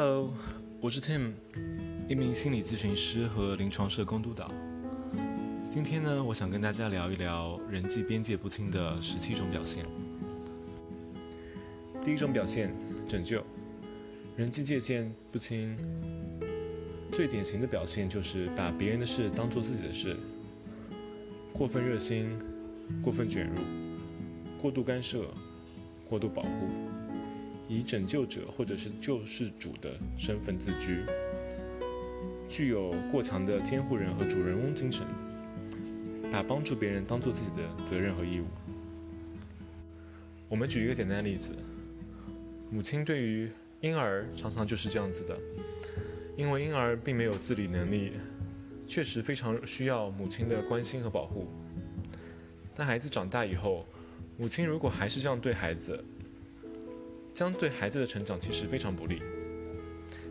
Hello，我是 Tim，一名心理咨询师和临床社工督导。今天呢，我想跟大家聊一聊人际边界不清的十七种表现。第一种表现，拯救。人际界限不清，最典型的表现就是把别人的事当做自己的事，过分热心，过分卷入，过度干涉，过度保护，以拯救者或者是救世主的身份自居，具有过强的监护人和主人翁精神，把帮助别人当做自己的责任和义务。我们举一个简单的例子，母亲对于婴儿常常就是这样子的，因为婴儿并没有自理能力，确实非常需要母亲的关心和保护。但孩子长大以后，母亲如果还是这样对孩子，将对孩子的成长其实非常不利。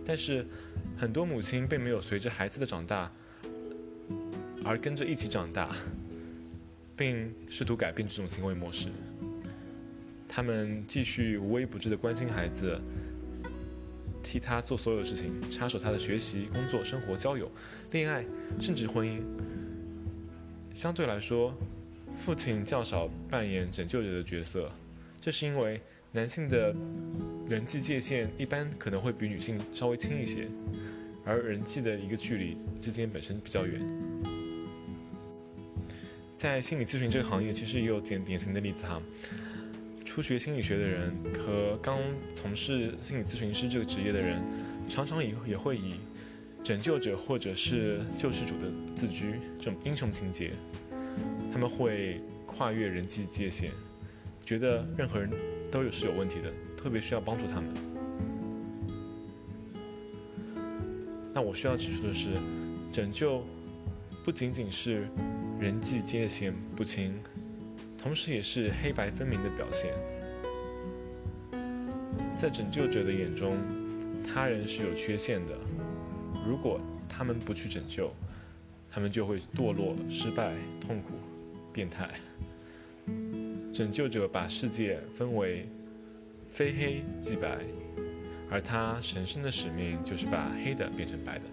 但是很多母亲并没有随着孩子的长大而跟着一起长大，并试图改变这种行为模式。他们继续无微不至的关心孩子。替他做所有事情，插手他的学习、工作、生活、交友、恋爱，甚至婚姻。相对来说，父亲较少扮演拯救者的角色，这是因为男性的人际界限一般可能会比女性稍微轻一些，而人际的一个距离之间本身比较远。在心理咨询这个行业，其实也有典典型的例子哈。初学心理学的人和刚从事心理咨询师这个职业的人，常常也也会以拯救者或者是救世主的自居这种英雄情节，他们会跨越人际界限，觉得任何人都有是有问题的，特别需要帮助他们。那我需要指出的是，拯救不仅仅是人际界限不清。同时，也是黑白分明的表现。在拯救者的眼中，他人是有缺陷的。如果他们不去拯救，他们就会堕落、失败、痛苦、变态。拯救者把世界分为非黑即白，而他神圣的使命就是把黑的变成白的。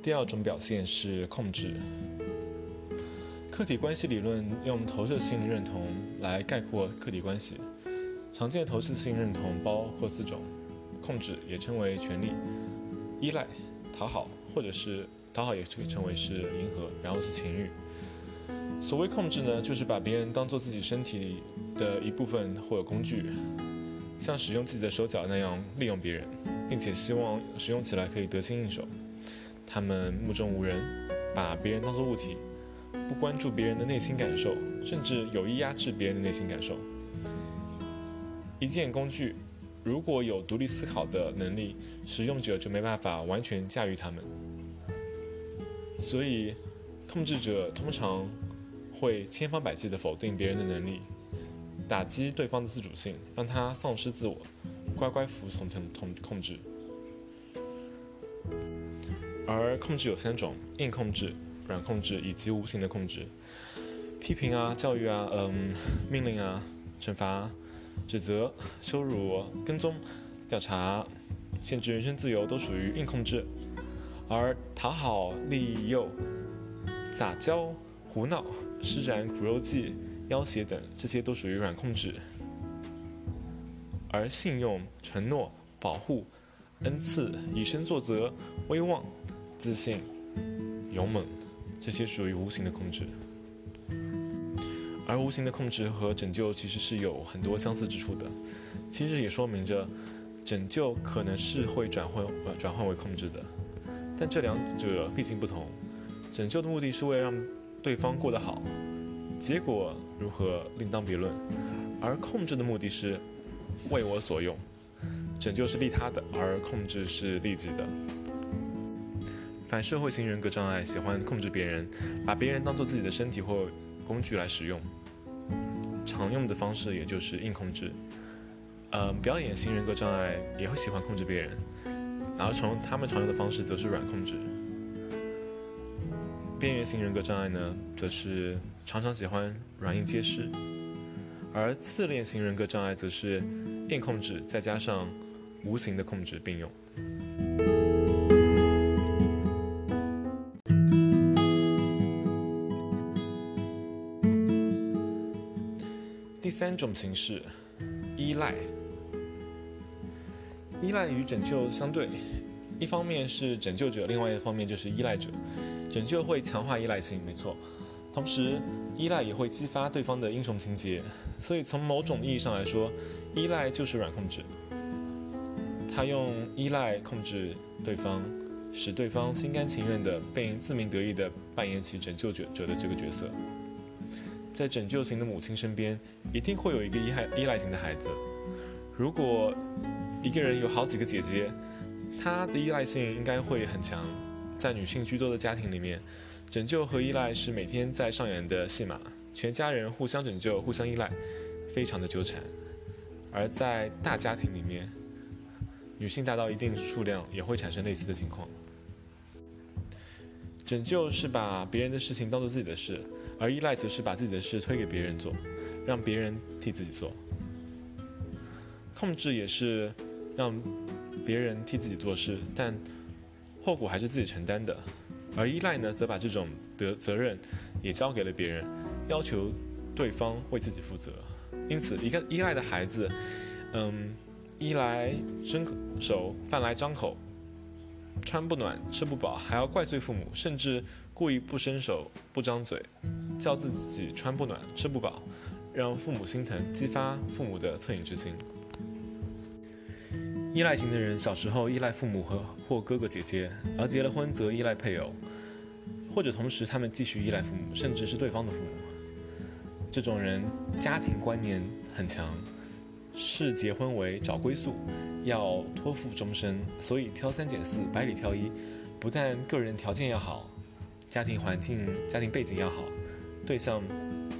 第二种表现是控制。客体关系理论用投射性认同来概括客体关系。常见的投射性认同包括四种：控制也称为权力、依赖、讨好，或者是讨好也可以称为是迎合，然后是情欲。所谓控制呢，就是把别人当做自己身体的一部分或者工具，像使用自己的手脚那样利用别人，并且希望使用起来可以得心应手。他们目中无人，把别人当作物体，不关注别人的内心感受，甚至有意压制别人的内心感受。一件工具，如果有独立思考的能力，使用者就没办法完全驾驭他们。所以，控制者通常会千方百计地否定别人的能力，打击对方的自主性，让他丧失自我，乖乖服从控控控制。而控制有三种：硬控制、软控制以及无形的控制。批评啊、教育啊、嗯、命令啊、惩罚、指责、羞辱、跟踪、调查、限制人身自由，都属于硬控制。而讨好、利诱、撒娇、胡闹、施展苦肉计、要挟等，这些都属于软控制。而信用、承诺、保护、恩赐、以身作则、威望。自信、勇猛，这些属于无形的控制。而无形的控制和拯救其实是有很多相似之处的，其实也说明着拯救可能是会转换呃转换为控制的，但这两者毕竟不同。拯救的目的是为了让对方过得好，结果如何另当别论。而控制的目的是为我所用，拯救是利他的，而控制是利己的。反社会型人格障碍喜欢控制别人，把别人当做自己的身体或工具来使用。常用的方式也就是硬控制。呃，表演型人格障碍也会喜欢控制别人，然后常他们常用的方式则是软控制。边缘型人格障碍呢，则是常常喜欢软硬皆施；而自恋型人格障碍则是硬控制再加上无形的控制并用。三种形式，依赖。依赖与拯救相对。一方面是拯救者，另外一方面就是依赖者。拯救会强化依赖性，没错。同时，依赖也会激发对方的英雄情节。所以，从某种意义上来说，依赖就是软控制。他用依赖控制对方，使对方心甘情愿的并自鸣得意的扮演起拯救者者的这个角色。在拯救型的母亲身边，一定会有一个依赖依赖型的孩子。如果一个人有好几个姐姐，他的依赖性应该会很强，在女性居多的家庭里面，拯救和依赖是每天在上演的戏码，全家人互相拯救、互相依赖，非常的纠缠。而在大家庭里面，女性大到一定数量也会产生类似的情况。拯救是把别人的事情当做自己的事，而依赖则是把自己的事推给别人做，让别人替自己做。控制也是让。别人替自己做事，但后果还是自己承担的；而依赖呢，则把这种责责任也交给了别人，要求对方为自己负责。因此，一个依赖的孩子，嗯，衣来伸手，饭来张口，穿不暖，吃不饱，还要怪罪父母，甚至故意不伸手、不张嘴，叫自己穿不暖、吃不饱，让父母心疼，激发父母的恻隐之心。依赖型的人小时候依赖父母和或哥哥姐姐，而结了婚则依赖配偶，或者同时他们继续依赖父母，甚至是对方的父母。这种人家庭观念很强，视结婚为找归宿，要托付终身，所以挑三拣四，百里挑一。不但个人条件要好，家庭环境、家庭背景要好，对象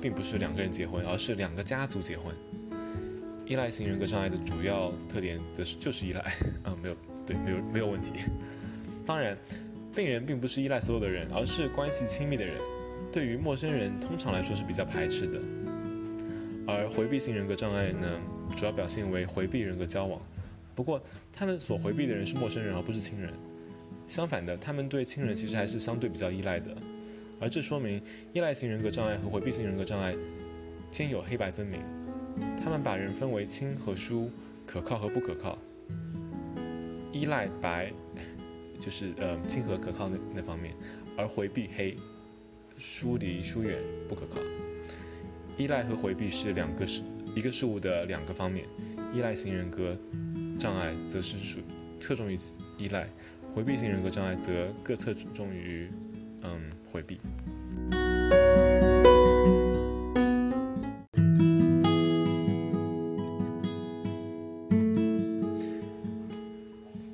并不是两个人结婚，而是两个家族结婚。依赖型人格障碍的主要特点则是就是依赖，啊，没有对，没有没有问题。当然，病人并不是依赖所有的人，而是关系亲密的人。对于陌生人，通常来说是比较排斥的。而回避型人格障碍呢，主要表现为回避人格交往。不过，他们所回避的人是陌生人，而不是亲人。相反的，他们对亲人其实还是相对比较依赖的。而这说明，依赖型人格障碍和回避型人格障碍兼有黑白分明。他们把人分为亲和疏、可靠和不可靠。依赖白，就是呃亲和可靠那那方面，而回避黑，疏离疏远不可靠。依赖和回避是两个事一个事物的两个方面。依赖型人格障碍则是属侧重于依赖，回避型人格障碍则各侧重于嗯回避。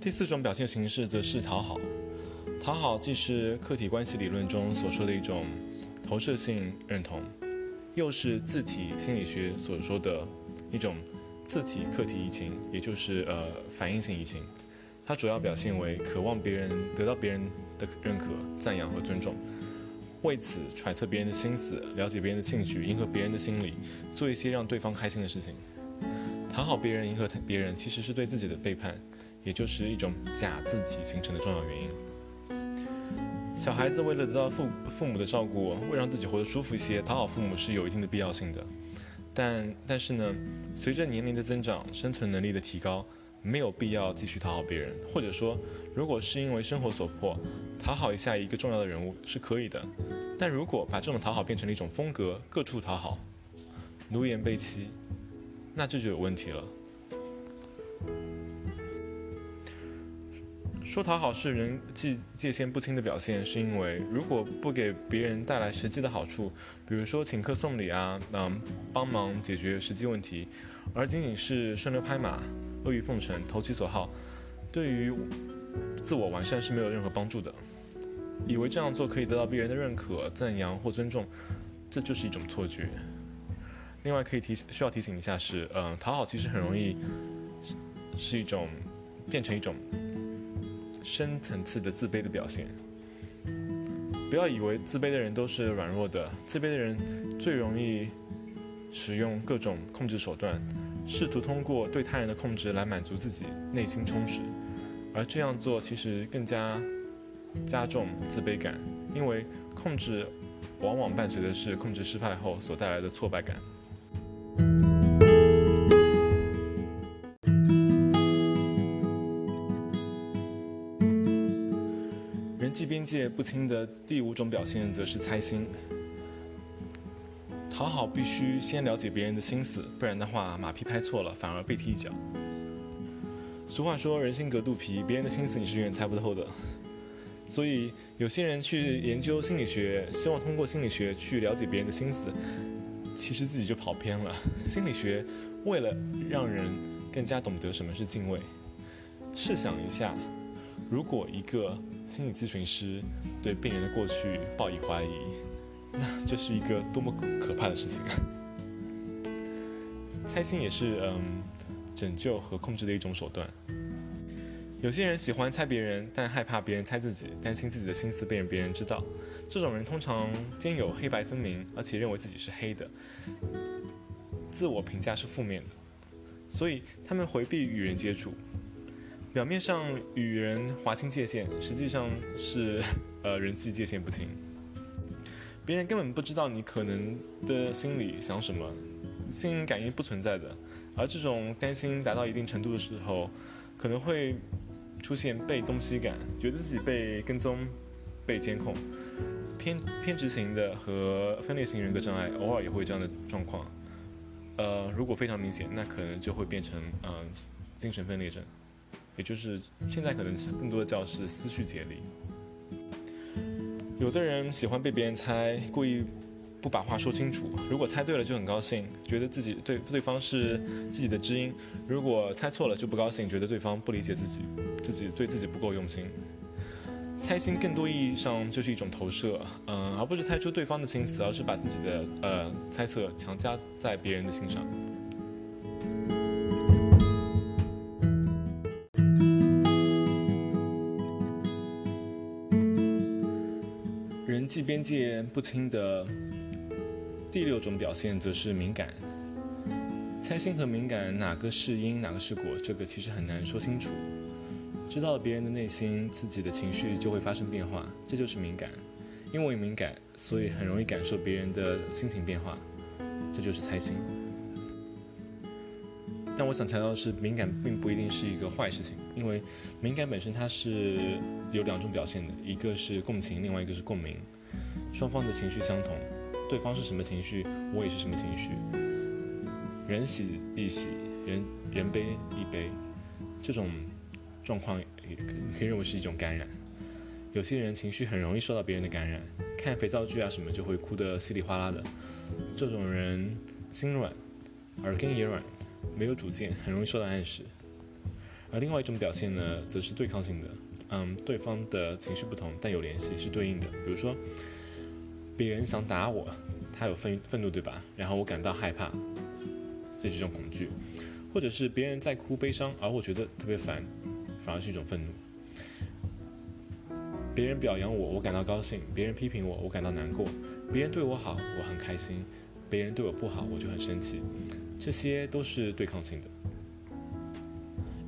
第四种表现形式则是讨好。讨好既是客体关系理论中所说的一种投射性认同，又是自体心理学所说的一种自体客体移情，也就是呃反应性移情。它主要表现为渴望别人得到别人的认可、赞扬和尊重，为此揣测别人的心思，了解别人的兴趣，迎合别人的心理，做一些让对方开心的事情。讨好别人、迎合别人，其实是对自己的背叛。也就是一种假自体形成的重要原因。小孩子为了得到父父母的照顾，为让自己活得舒服一些，讨好父母是有一定的必要性的。但但是呢，随着年龄的增长，生存能力的提高，没有必要继续讨好别人。或者说，如果是因为生活所迫，讨好一下一个重要的人物是可以的。但如果把这种讨好变成了一种风格，各处讨好，奴颜卑膝，那这就有问题了。说讨好是人际界限不清的表现，是因为如果不给别人带来实际的好处，比如说请客送礼啊，嗯，帮忙解决实际问题，而仅仅是顺流拍马、阿谀奉承、投其所好，对于自我完善是没有任何帮助的。以为这样做可以得到别人的认可、赞扬或尊重，这就是一种错觉。另外可以提需要提醒一下是，嗯，讨好其实很容易是一种变成一种。深层次的自卑的表现，不要以为自卑的人都是软弱的，自卑的人最容易使用各种控制手段，试图通过对他人的控制来满足自己内心充实，而这样做其实更加加重自卑感，因为控制往往伴随的是控制失败后所带来的挫败感。人际边界不清的第五种表现，则是猜心。讨好必须先了解别人的心思，不然的话，马屁拍错了反而被踢一脚。俗话说，人心隔肚皮，别人的心思你是永远猜不透的。所以，有些人去研究心理学，希望通过心理学去了解别人的心思，其实自己就跑偏了。心理学为了让人更加懂得什么是敬畏，试想一下，如果一个心理咨询师对病人的过去抱以怀疑，那这是一个多么可怕的事情啊！猜心也是嗯，拯救和控制的一种手段。有些人喜欢猜别人，但害怕别人猜自己，担心自己的心思被人别人知道。这种人通常兼有黑白分明，而且认为自己是黑的，自我评价是负面的，所以他们回避与人接触。表面上与人划清界限，实际上是呃人际界限不清。别人根本不知道你可能的心里想什么，心灵感应不存在的。而这种担心达到一定程度的时候，可能会出现被东西感，觉得自己被跟踪、被监控。偏偏执型的和分裂型人格障碍偶尔也会有这样的状况。呃，如果非常明显，那可能就会变成嗯精神分裂症。也就是现在可能更多的叫是思绪解离。有的人喜欢被别人猜，故意不把话说清楚。如果猜对了就很高兴，觉得自己对对方是自己的知音；如果猜错了就不高兴，觉得对方不理解自己，自己对自己不够用心。猜心更多意义上就是一种投射，嗯，而不是猜出对方的心思，而是把自己的呃猜测强加在别人的心上。边界不清的第六种表现则是敏感。猜心和敏感哪个是因，哪个是果，这个其实很难说清楚。知道了别人的内心，自己的情绪就会发生变化，这就是敏感。因为敏感，所以很容易感受别人的心情变化，这就是猜心。但我想强调的是，敏感并不一定是一个坏事情，因为敏感本身它是有两种表现的，一个是共情，另外一个是共鸣。双方的情绪相同，对方是什么情绪，我也是什么情绪。人喜一喜，人人悲一悲，这种状况也可以认为是一种感染。有些人情绪很容易受到别人的感染，看肥皂剧啊什么就会哭得稀里哗啦的。这种人心软，耳根也软，没有主见，很容易受到暗示。而另外一种表现呢，则是对抗性的。嗯，对方的情绪不同，但有联系，是对应的。比如说。别人想打我，他有愤愤怒，对吧？然后我感到害怕，这是一种恐惧；或者是别人在哭悲伤，而我觉得特别烦，反而是一种愤怒。别人表扬我，我感到高兴；别人批评我，我感到难过；别人对我好，我很开心；别人对我不好，我就很生气。这些都是对抗性的。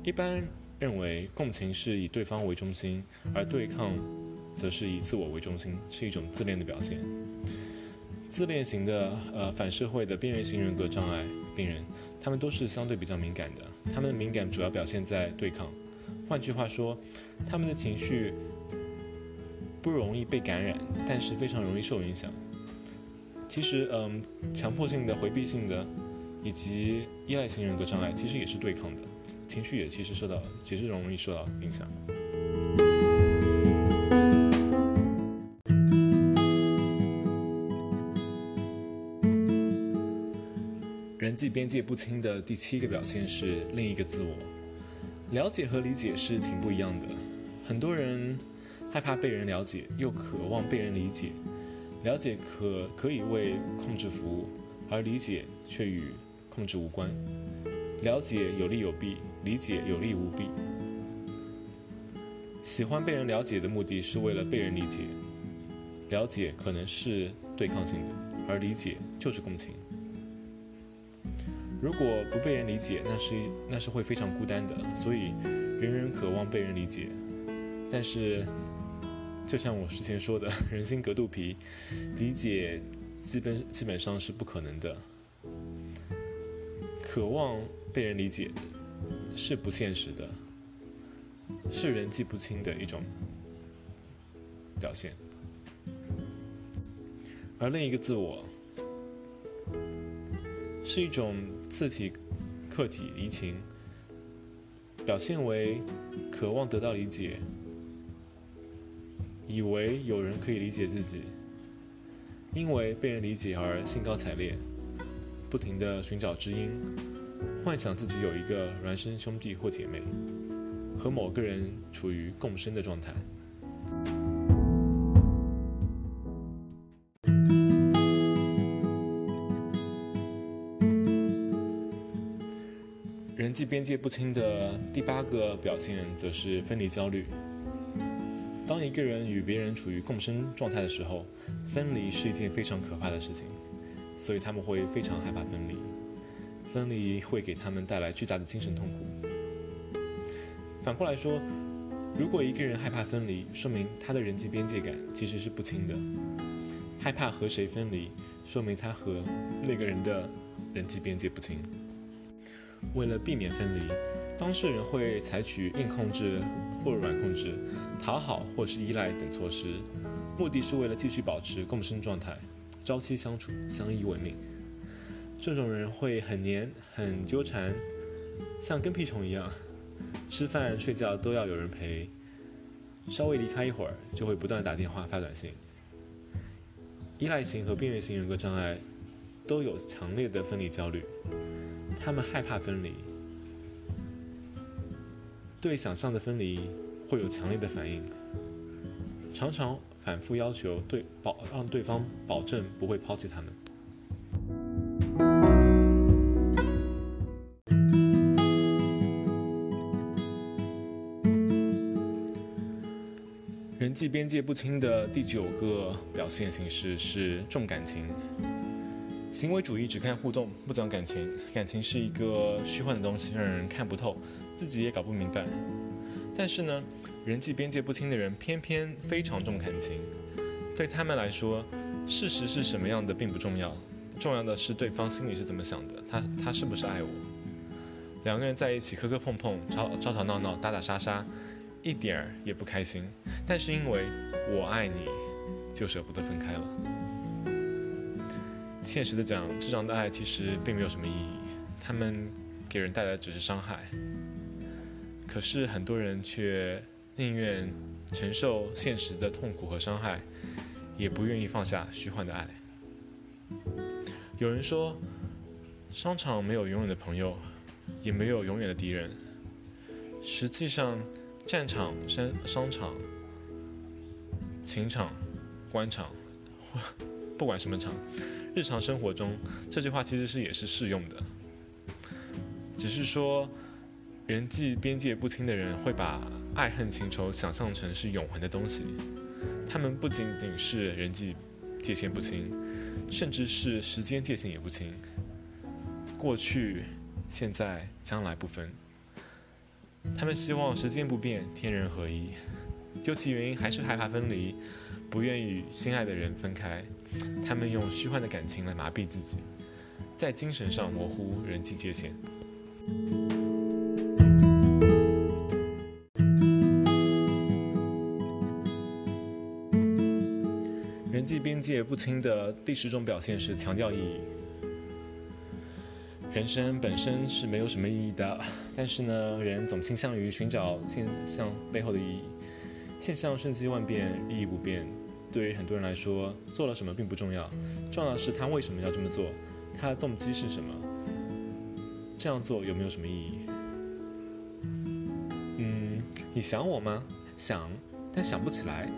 一般认为，共情是以对方为中心，而对抗。则是以自我为中心，是一种自恋的表现。自恋型的呃反社会的边缘型人格障碍病人，他们都是相对比较敏感的。他们的敏感主要表现在对抗，换句话说，他们的情绪不容易被感染，但是非常容易受影响。其实，嗯，强迫性的、回避性的以及依赖型人格障碍其实也是对抗的，情绪也其实受到，其实容易受到影响。人际边界不清的第七个表现是另一个自我。了解和理解是挺不一样的。很多人害怕被人了解，又渴望被人理解。了解可可以为控制服务，而理解却与控制无关。了解有利有弊，理解有利无弊。喜欢被人了解的目的是为了被人理解。了解可能是对抗性的，而理解就是共情。如果不被人理解，那是那是会非常孤单的。所以，人人渴望被人理解，但是，就像我之前说的，人心隔肚皮，理解基本基本上是不可能的。渴望被人理解是不现实的，是人际不清的一种表现。而另一个自我。是一种自体客体移情，表现为渴望得到理解，以为有人可以理解自己，因为被人理解而兴高采烈，不停的寻找知音，幻想自己有一个孪生兄弟或姐妹，和某个人处于共生的状态。际边界不清的第八个表现，则是分离焦虑。当一个人与别人处于共生状态的时候，分离是一件非常可怕的事情，所以他们会非常害怕分离。分离会给他们带来巨大的精神痛苦。反过来说，如果一个人害怕分离，说明他的人际边界感其实是不清的。害怕和谁分离，说明他和那个人的人际边界不清。为了避免分离，当事人会采取硬控制或软控制、讨好或是依赖等措施，目的是为了继续保持共生状态，朝夕相处，相依为命。这种人会很黏、很纠缠，像跟屁虫一样，吃饭睡觉都要有人陪，稍微离开一会儿就会不断打电话发短信。依赖型和边缘型人格障碍都有强烈的分离焦虑。他们害怕分离，对想象的分离会有强烈的反应，常常反复要求对保让对方保证不会抛弃他们。人际边界不清的第九个表现形式是重感情。行为主义只看互动，不讲感情。感情是一个虚幻的东西，让人看不透，自己也搞不明白。但是呢，人际边界不清的人偏偏非常重感情。对他们来说，事实是什么样的并不重要，重要的是对方心里是怎么想的，他他是不是爱我。两个人在一起磕磕碰碰，吵吵吵闹闹，打打杀杀，一点儿也不开心。但是因为我爱你，就舍不得分开了。现实的讲，这样的爱其实并没有什么意义，他们给人带来的只是伤害。可是很多人却宁愿承受现实的痛苦和伤害，也不愿意放下虚幻的爱。有人说，商场没有永远的朋友，也没有永远的敌人。实际上，战场、商商场、情场、官场，或不管什么场。日常生活中，这句话其实是也是适用的，只是说，人际边界不清的人会把爱恨情仇想象成是永恒的东西，他们不仅仅是人际界限不清，甚至是时间界限也不清，过去、现在、将来不分。他们希望时间不变，天人合一，究其原因还是害怕分离。不愿与心爱的人分开，他们用虚幻的感情来麻痹自己，在精神上模糊人际界限。人际边界不清的第十种表现是强调意义。人生本身是没有什么意义的，但是呢，人总倾向于寻找现象背后的意义。现象瞬息万变，意义不变。对于很多人来说，做了什么并不重要，重要的是他为什么要这么做，他的动机是什么，这样做有没有什么意义？嗯，你想我吗？想，但想不起来。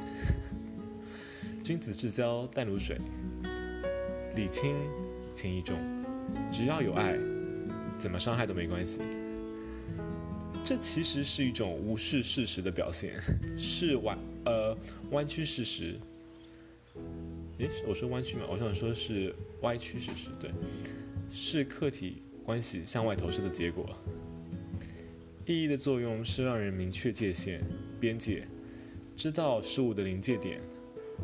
君子之交淡如水，礼轻情意重，只要有爱，怎么伤害都没关系。这其实是一种无视事实的表现，是弯呃弯曲事实。诶，我说弯曲嘛，我想说是歪曲事实，对，是客体关系向外投射的结果。意义的作用是让人明确界限、边界，知道事物的临界点，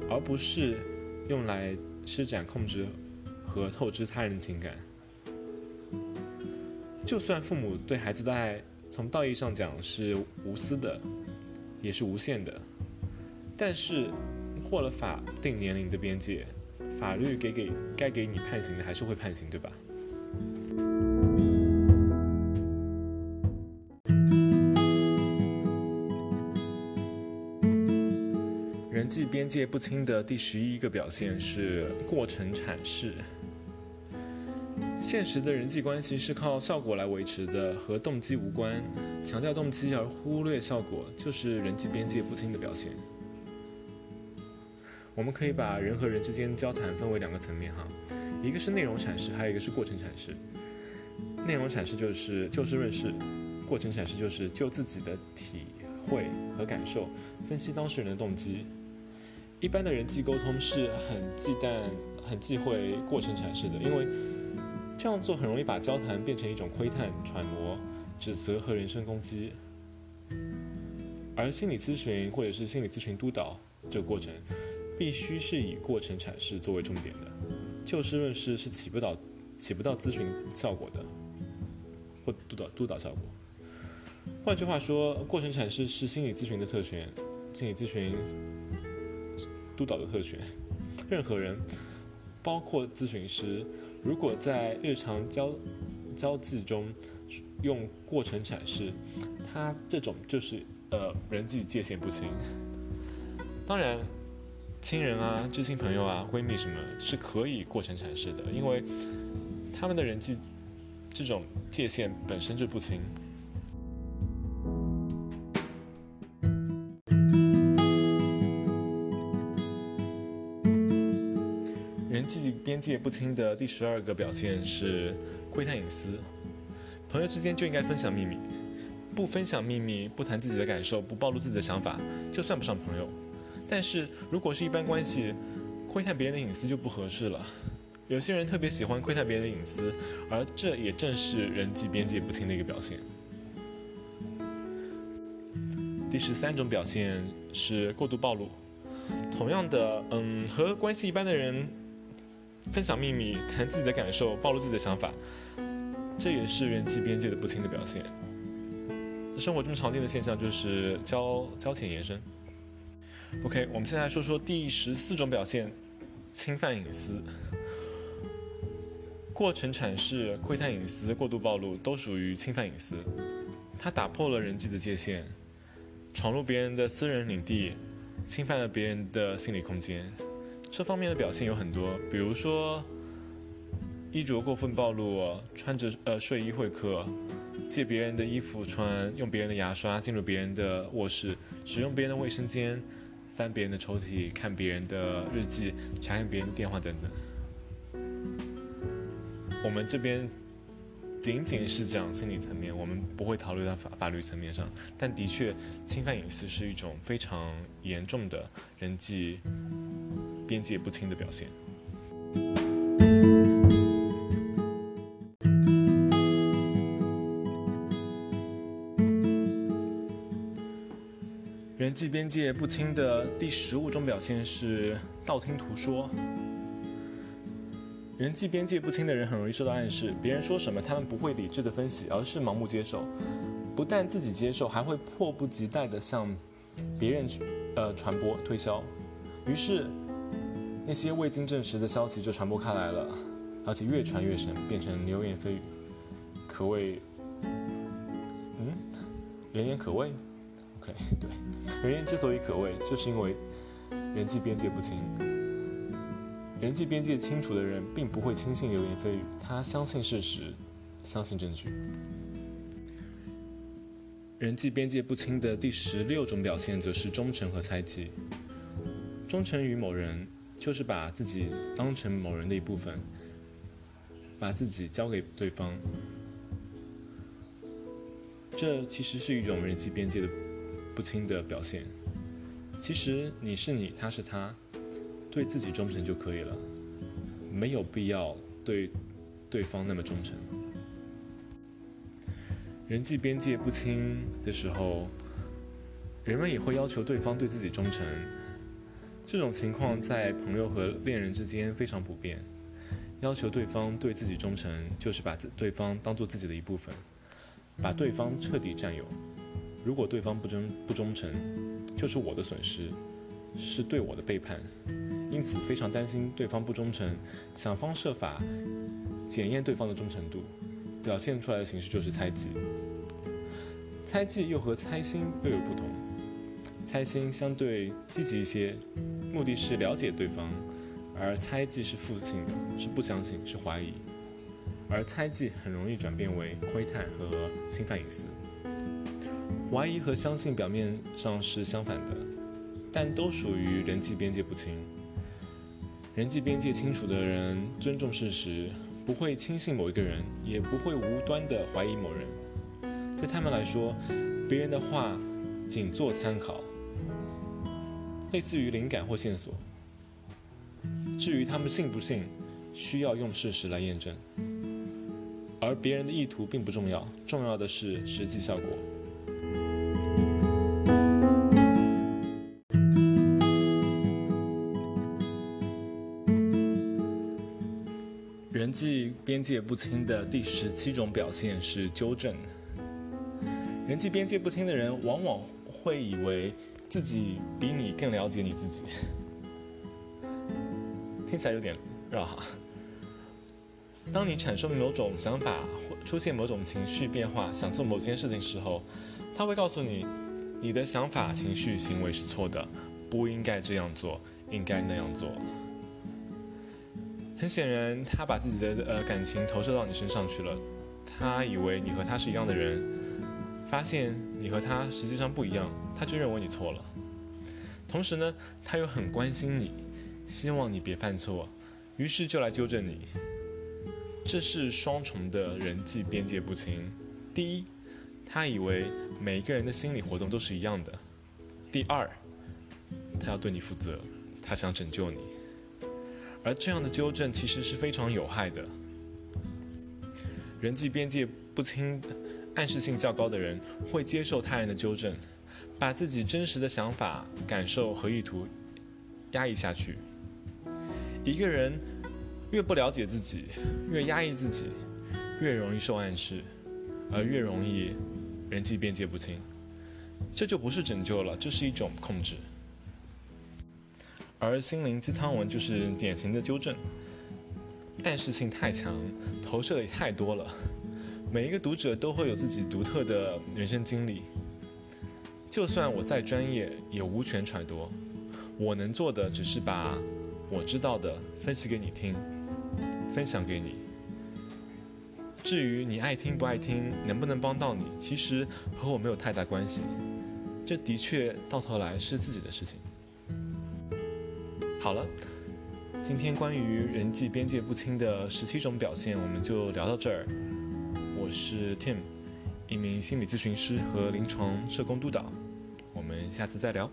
而不是用来施展控制和透支他人情感。就算父母对孩子的爱，从道义上讲是无私的，也是无限的，但是过了法定年龄的边界，法律给给该给你判刑的还是会判刑，对吧？人际边界不清的第十一个表现是过程阐释。现实的人际关系是靠效果来维持的，和动机无关。强调动机而忽略效果，就是人际边界不清的表现。我们可以把人和人之间交谈分为两个层面哈，一个是内容阐释，还有一个是过程阐释。内容阐释就是就事论事，过程阐释就是就自己的体会和感受分析当事人的动机。一般的人际沟通是很忌惮、很忌讳过程阐释的，因为这样做很容易把交谈变成一种窥探、揣摩、指责和人身攻击。而心理咨询或者是心理咨询督导这个过程，必须是以过程阐释作为重点的，就事论事是起不到、起不到咨询效果的，或督导督导效果。换句话说，过程阐释是心理咨询的特权，心理咨询。督导的特权，任何人，包括咨询师，如果在日常交交际中用过程阐释，他这种就是呃人际界限不清。当然，亲人啊、知心朋友啊、闺蜜什么是可以过程阐释的，因为他们的人际这种界限本身就不清。人际边界不清的第十二个表现是窥探隐私。朋友之间就应该分享秘密，不分享秘密，不谈自己的感受，不暴露自己的想法，就算不上朋友。但是如果是一般关系，窥探别人的隐私就不合适了。有些人特别喜欢窥探别人的隐私，而这也正是人际边界不清的一个表现。第十三种表现是过度暴露。同样的，嗯，和关系一般的人。分享秘密、谈自己的感受、暴露自己的想法，这也是人际边界的不清的表现。生活中常见的现象就是交交浅言深。OK，我们现在说说第十四种表现：侵犯隐私。过程阐释、窥探隐私、过度暴露都属于侵犯隐私。它打破了人际的界限，闯入别人的私人领地，侵犯了别人的心理空间。这方面的表现有很多，比如说衣着过分暴露，穿着呃睡衣会客，借别人的衣服穿，用别人的牙刷进入别人的卧室，使用别人的卫生间，翻别人的抽屉，看别人的日记，查看别人的电话等等。我们这边仅仅是讲心理层面，我们不会讨论到法法律层面上，但的确侵犯隐私是一种非常严重的人际。边界不清的表现。人际边界不清的第十五种表现是道听途说。人际边界不清的人很容易受到暗示，别人说什么他们不会理智的分析，而是盲目接受。不但自己接受，还会迫不及待的向别人去呃传播推销，于是。那些未经证实的消息就传播开来了，而且越传越神，变成流言蜚语，可谓，嗯，人言可畏。对，人言之所以可畏，就是因为人际边界不清。人际边界清楚的人，并不会轻信流言蜚语，他相信事实，相信证据。人际边界不清的第十六种表现，则是忠诚和猜忌。忠诚于某人。就是把自己当成某人的一部分，把自己交给对方，这其实是一种人际边界的不清的表现。其实你是你，他是他，对自己忠诚就可以了，没有必要对对方那么忠诚。人际边界不清的时候，人们也会要求对方对自己忠诚。这种情况在朋友和恋人之间非常普遍。要求对方对自己忠诚，就是把对方当做自己的一部分，把对方彻底占有。如果对方不忠不忠诚，就是我的损失，是对我的背叛。因此非常担心对方不忠诚，想方设法检验对方的忠诚度。表现出来的形式就是猜忌。猜忌又和猜心又有不同。猜心相对积极一些，目的是了解对方。而猜忌是负性的，是不相信，是怀疑。而猜忌很容易转变为窥探和侵犯隐私。怀疑和相信表面上是相反的，但都属于人际边界不清。人际边界清楚的人，尊重事实，不会轻信某一个人，也不会无端的怀疑某人。对他们来说，别人的话仅做参考，类似于灵感或线索。至于他们信不信，需要用事实来验证。而别人的意图并不重要，重要的是实际效果。边界不清的第十七种表现是纠正。人际边界不清的人，往往会以为自己比你更了解你自己。听起来有点绕哈。当你产生某种想法或出现某种情绪变化，想做某件事情时候，他会告诉你，你的想法、情绪、行为是错的，不应该这样做，应该那样做。很显然，他把自己的呃感情投射到你身上去了，他以为你和他是一样的人，发现你和他实际上不一样，他就认为你错了。同时呢，他又很关心你。希望你别犯错，于是就来纠正你。这是双重的人际边界不清。第一，他以为每一个人的心理活动都是一样的；第二，他要对你负责，他想拯救你。而这样的纠正其实是非常有害的。人际边界不清、暗示性较高的人会接受他人的纠正，把自己真实的想法、感受和意图压抑下去。一个人越不了解自己，越压抑自己，越容易受暗示，而越容易人际边界不清。这就不是拯救了，这是一种控制。而心灵鸡汤文就是典型的纠正，暗示性太强，投射的也太多了。每一个读者都会有自己独特的人生经历，就算我再专业，也无权揣度。我能做的只是把。我知道的，分析给你听，分享给你。至于你爱听不爱听，能不能帮到你，其实和我没有太大关系。这的确到头来是自己的事情。好了，今天关于人际边界不清的十七种表现，我们就聊到这儿。我是 Tim，一名心理咨询师和临床社工督导。我们下次再聊。